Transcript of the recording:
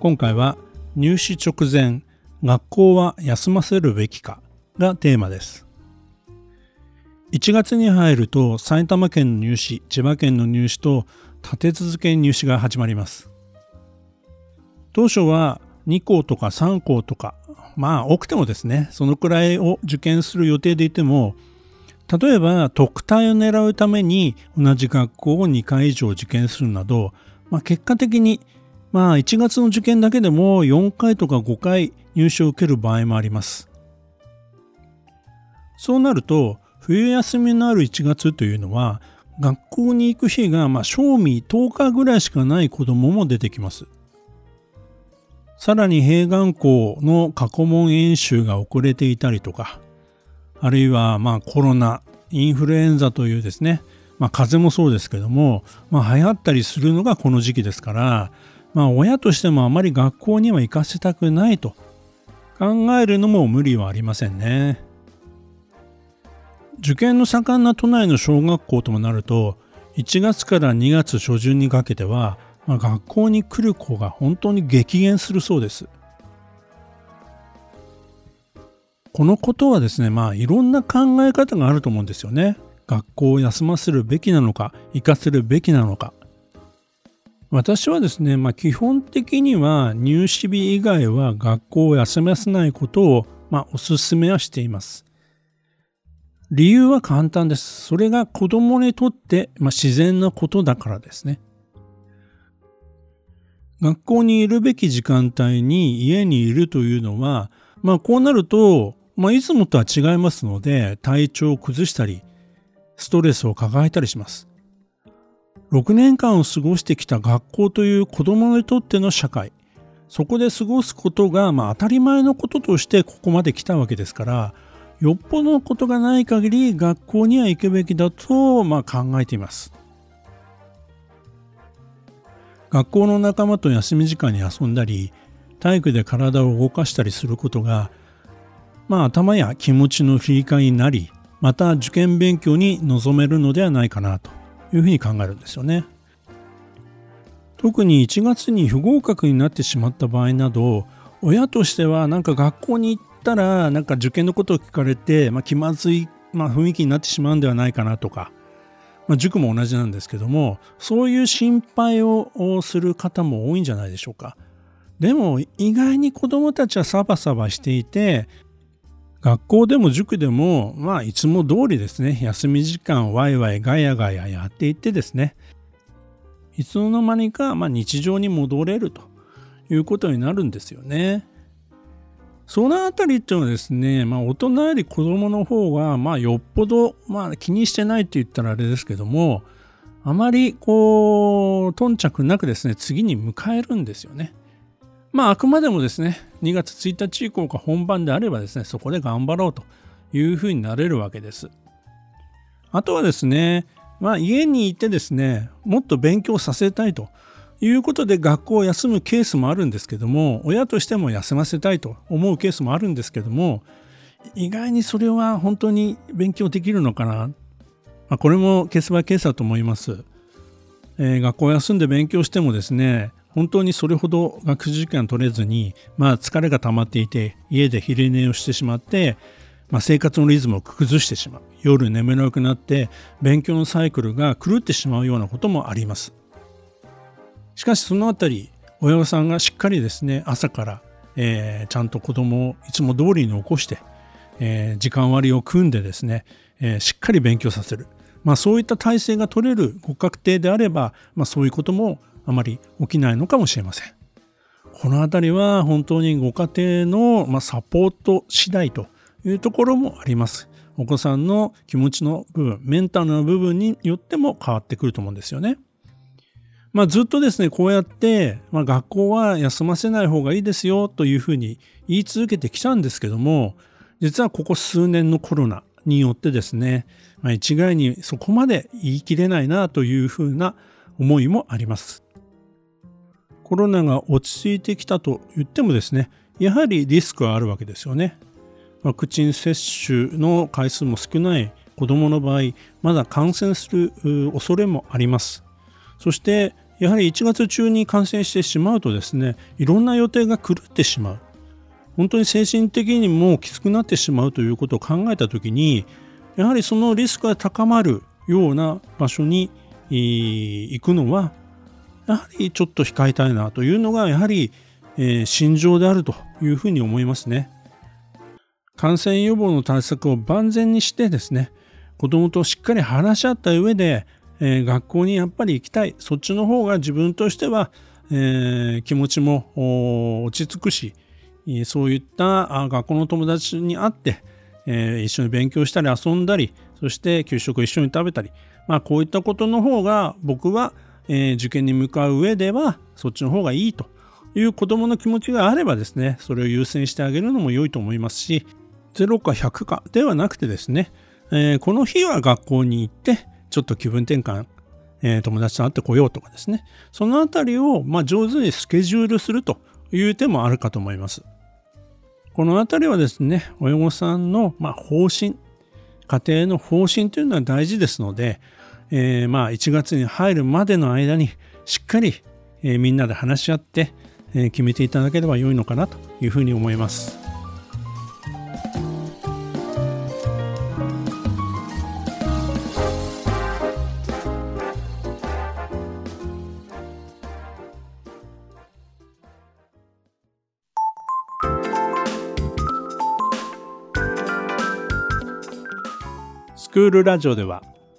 今回は入試直前学校は休ませるべきかがテーマです。1月に入ると埼玉県の入試千葉県の入試と立て続けに入試が始まります。当初は2校とか3校とかまあ多くてもですねそのくらいを受験する予定でいても例えば特待を狙うために同じ学校を2回以上受験するなど、まあ、結果的にまあ1月の受験だけでも4回とか5回入試を受ける場合もあります。そうなると冬休みのある1月というのは学校に行く日がまあ賞味10日ぐらいしかない子供も出てきます。さらに併願校の過去問演習が遅れていたりとかあるいはまあコロナインフルエンザというですねまあ風邪もそうですけども、まあ、流行ったりするのがこの時期ですからまあ親としてもあまり学校には行かせたくないと考えるのも無理はありませんね。受験の盛んな都内の小学校ともなると1月から2月初旬にかけては、まあ、学校に来る子が本当に激減するそうです。このことはですねまあいろんな考え方があると思うんですよね。学校を休ませるべきなのか行かせるべきなのか私はですね、まあ、基本的には入試日以外は学校を休ませないことを、まあ、お勧めはしています。理由は簡単です。それが子供にとって、まあ、自然なことだからですね。学校にいるべき時間帯に家にいるというのは、まあこうなると、まあいつもとは違いますので、体調を崩したり、ストレスを抱えたりします。6年間を過ごしてきた学校という子供にとっての社会。そこで過ごすことがまあ当たり前のこととしてここまで来たわけですからよっぽどのことがない限り学校には行くべきだとまあ考えています。学校の仲間と休み時間に遊んだり体育で体を動かしたりすることがまあ頭や気持ちの振り替えになりまた受験勉強に臨めるのではないかなと。いうふうに考えるんですよね。特に1月に不合格になってしまった場合など親としてはなんか学校に行ったらなんか受験のことを聞かれて、まあ、気まずい、まあ、雰囲気になってしまうんではないかなとか、まあ、塾も同じなんですけどもそういう心配をする方も多いんじゃないでしょうか。でも意外に子どもたちはサバサバしていて学校でも塾でも、まあ、いつも通りですね、休み時間ワイワイガヤガヤやっていってですね、いつの間にか、まあ、日常に戻れるということになるんですよね。そのあたりっていうのはですね、まあ、大人より子供の方が、まあ、よっぽど、まあ、気にしてないって言ったらあれですけども、あまりこう、頓着なくですね、次に迎えるんですよね。まあ、あくまでもですね、2月1日以降が本番であればですね、そこで頑張ろうというふうになれるわけです。あとはですね、まあ、家にいてですね、もっと勉強させたいということで学校を休むケースもあるんですけども、親としても休ませたいと思うケースもあるんですけども、意外にそれは本当に勉強できるのかな。まあ、これもケースバイケースだと思います。えー、学校休んで勉強してもですね、本当にそれほど学習時間取れずに、まあ、疲れが溜まっていて家で昼寝をしてしまって、まあ、生活のリズムを崩してしまう。夜眠れなくなって勉強のサイクルが狂ってしまうようなこともあります。しかしそのあたり親御さんがしっかりですね朝から、えー、ちゃんと子供をいつも通りに起こして、えー、時間割を組んでですね、えー、しっかり勉強させる。まあ、そういった体制が取れるご家庭であれば、まあ、そういうこともあまり起きないのかもしれません。このあたりは本当にご家庭の、まサポート次第というところもあります。お子さんの気持ちの部分、メンタルの部分によっても変わってくると思うんですよね。まあ、ずっとですねこうやって、まあ、学校は休ませない方がいいですよというふうに言い続けてきたんですけども実はここ数年のコロナによってですね、まあ、一概にそこまで言い切れないなというふうな思いもあります。コロナが落ち着いてきたと言ってもですねやはりリスクはあるわけですよね。ワクチン接種の回数も少ない子どもの場合まだ感染する恐れもあります。そしてやはり1月中に感染してしまうとですねいろんな予定が狂ってしまう本当に精神的にもきつくなってしまうということを考えた時にやはりそのリスクが高まるような場所に行くのはやはりちょっと控えたいなというのがやはり、えー、心情であるというふうに思いますね。感染予防の対策を万全にしてですね子どもとしっかり話し合った上で、えー、学校にやっぱり行きたいそっちの方が自分としては、えー、気持ちも落ち着くしそういった学校の友達に会って、え、一緒に勉強したり遊んだりそして給食を一緒に食べたり、まあ、こういったことの方が僕は、えー、受験に向かう上ではそっちの方がいいという子どもの気持ちがあればですねそれを優先してあげるのも良いと思いますし0か100かではなくてですね、えー、この日は学校に行ってちょっと気分転換、えー、友達と会ってこようとかですねそのあたりを、ま、上手にスケジュールするという手もあるかと思います。このあたりはですね親御さんの、ま、方針家庭の方針というのは大事ですので、えー、まあ1月に入るまでの間にしっかり、えー、みんなで話し合って、えー、決めていただければ良いのかなというふうに思います。スクールラジオでは